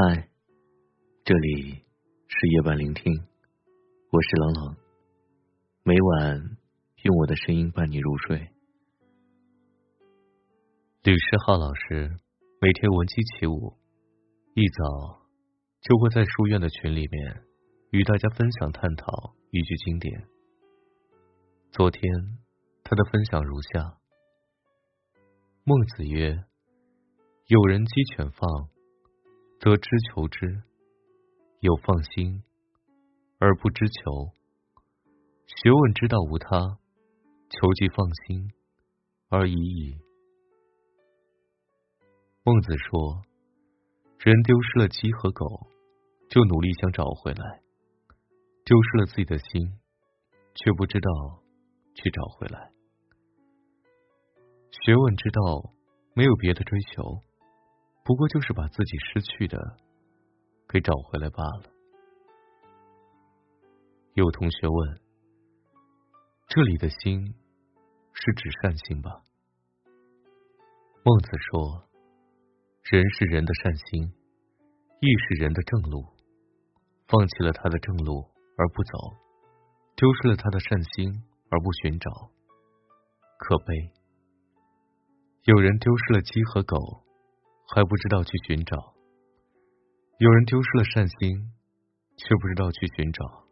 嗨，这里是夜晚聆听，我是冷冷。每晚用我的声音伴你入睡。吕世浩老师每天闻鸡起舞，一早就会在书院的群里面与大家分享探讨一句经典。昨天他的分享如下：孟子曰：“有人鸡犬放。”则知求之，有放心而不知求。学问之道无他，求即放心而已矣。孟子说，人丢失了鸡和狗，就努力想找回来；丢失了自己的心，却不知道去找回来。学问之道没有别的追求。不过就是把自己失去的给找回来罢了。有同学问：“这里的心是指善心吧？”孟子说：“人是人的善心，亦是人的正路。放弃了他的正路而不走，丢失了他的善心而不寻找，可悲。有人丢失了鸡和狗。”还不知道去寻找，有人丢失了善心，却不知道去寻找。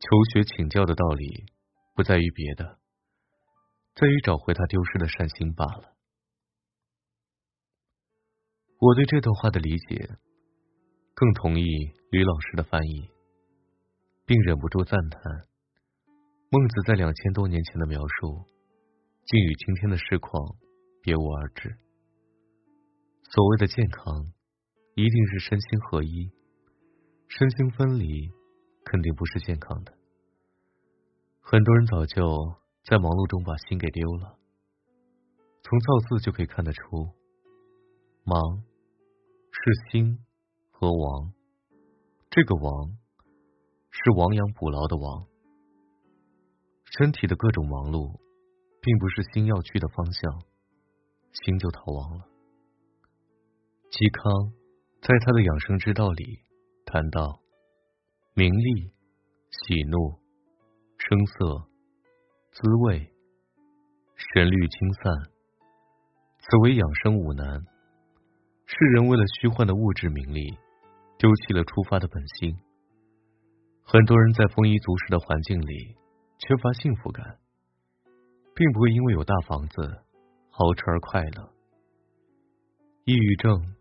求学请教的道理，不在于别的，在于找回他丢失的善心罢了。我对这段话的理解，更同意吕老师的翻译，并忍不住赞叹：孟子在两千多年前的描述，竟与今天的市况别无二致。所谓的健康，一定是身心合一，身心分离，肯定不是健康的。很多人早就在忙碌中把心给丢了。从造字就可以看得出，忙是心和亡，这个亡是亡羊补牢的亡。身体的各种忙碌，并不是心要去的方向，心就逃亡了。嵇康在他的养生之道里谈到：名利、喜怒、声色、滋味、神律清散，此为养生五难。世人为了虚幻的物质名利，丢弃了出发的本心。很多人在丰衣足食的环境里缺乏幸福感，并不会因为有大房子、豪车而快乐。抑郁症。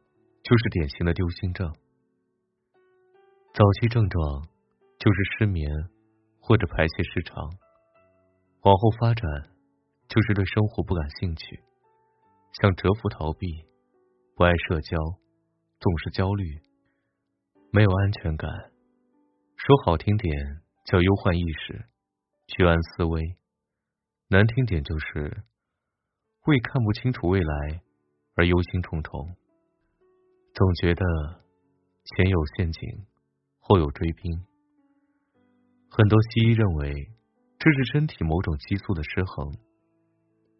就是典型的丢心症，早期症状就是失眠或者排泄失常，往后发展就是对生活不感兴趣，想蛰伏逃避，不爱社交，总是焦虑，没有安全感，说好听点叫忧患意识，居安思危，难听点就是会看不清楚未来而忧心忡忡。总觉得前有陷阱，后有追兵。很多西医认为这是身体某种激素的失衡，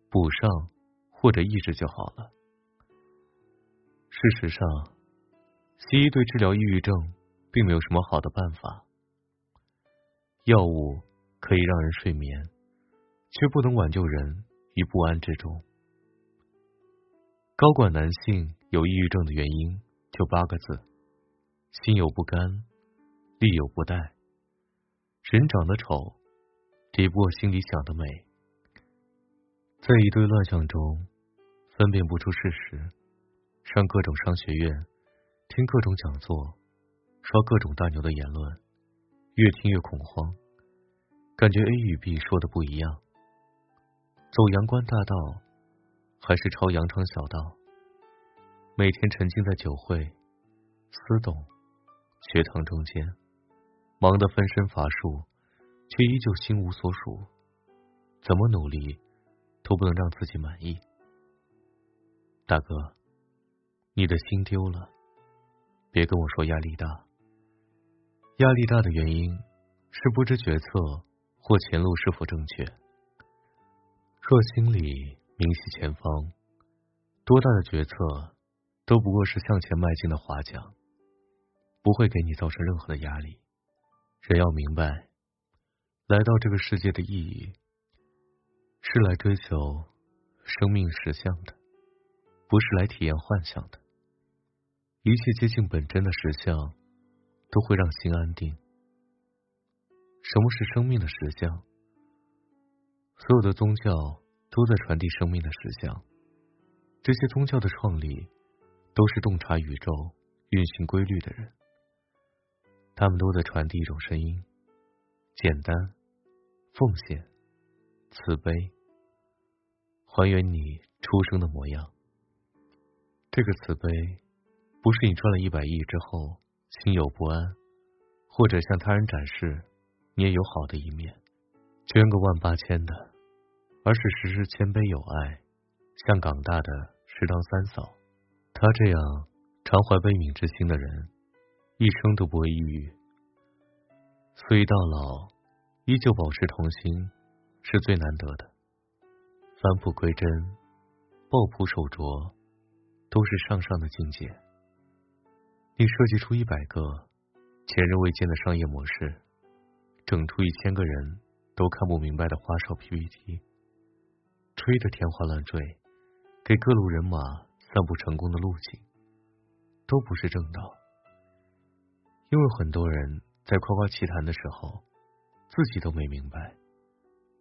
补上或者抑制就好了。事实上，西医对治疗抑郁症并没有什么好的办法。药物可以让人睡眠，却不能挽救人于不安之中。高管男性有抑郁症的原因。就八个字：心有不甘，力有不逮。人长得丑，抵不过心里想的美。在一堆乱象中，分辨不出事实，上各种商学院，听各种讲座，刷各种大牛的言论，越听越恐慌，感觉 A 与 B 说的不一样。走阳关大道，还是抄羊肠小道？每天沉浸在酒会、私董、学堂中间，忙得分身乏术，却依旧心无所属。怎么努力都不能让自己满意。大哥，你的心丢了，别跟我说压力大。压力大的原因是不知决策或前路是否正确。若心里明晰前方，多大的决策？都不过是向前迈进的划桨。不会给你造成任何的压力。人要明白，来到这个世界的意义是来追求生命实相的，不是来体验幻想的。一切接近本真的实相，都会让心安定。什么是生命的实相？所有的宗教都在传递生命的实相。这些宗教的创立，都是洞察宇宙运行规律的人。他们都在传递一种声音：简单、奉献、慈悲，还原你出生的模样。这个慈悲，不是你赚了一百亿之后心有不安，或者向他人展示你也有好的一面，捐个万八千的，而是时时谦卑有爱，像港大的食堂三嫂。她这样常怀悲悯之心的人。一生都不会抑郁，所以到老依旧保持童心是最难得的。返璞归真、抱朴守拙，都是上上的境界。你设计出一百个前人未见的商业模式，整出一千个人都看不明白的花哨 PPT，吹得天花乱坠，给各路人马散布成功的路径，都不是正道。因为很多人在夸夸其谈的时候，自己都没明白；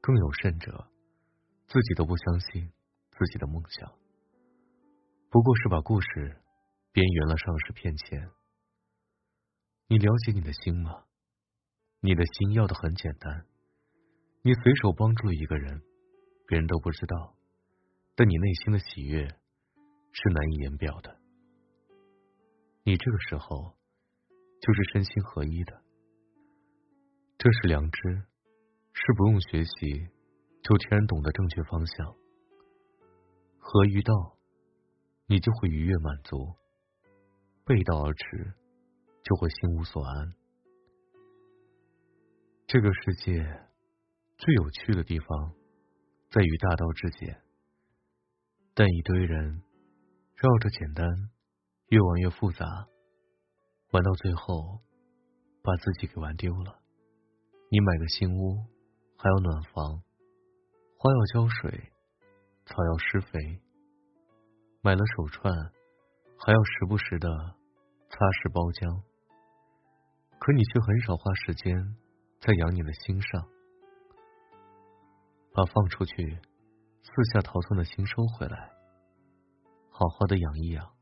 更有甚者，自己都不相信自己的梦想，不过是把故事边缘了上市骗钱。你了解你的心吗？你的心要的很简单，你随手帮助一个人，别人都不知道，但你内心的喜悦是难以言表的。你这个时候。就是身心合一的，这是良知，是不用学习就天然懂得正确方向。合于道，你就会愉悦满足；背道而驰，就会心无所安。这个世界最有趣的地方，在于大道至简，但一堆人绕着简单，越玩越复杂。玩到最后，把自己给玩丢了。你买个新屋，还要暖房，花要浇水，草要施肥；买了手串，还要时不时的擦拭包浆。可你却很少花时间在养你的心上，把放出去四下逃窜的心收回来，好好的养一养。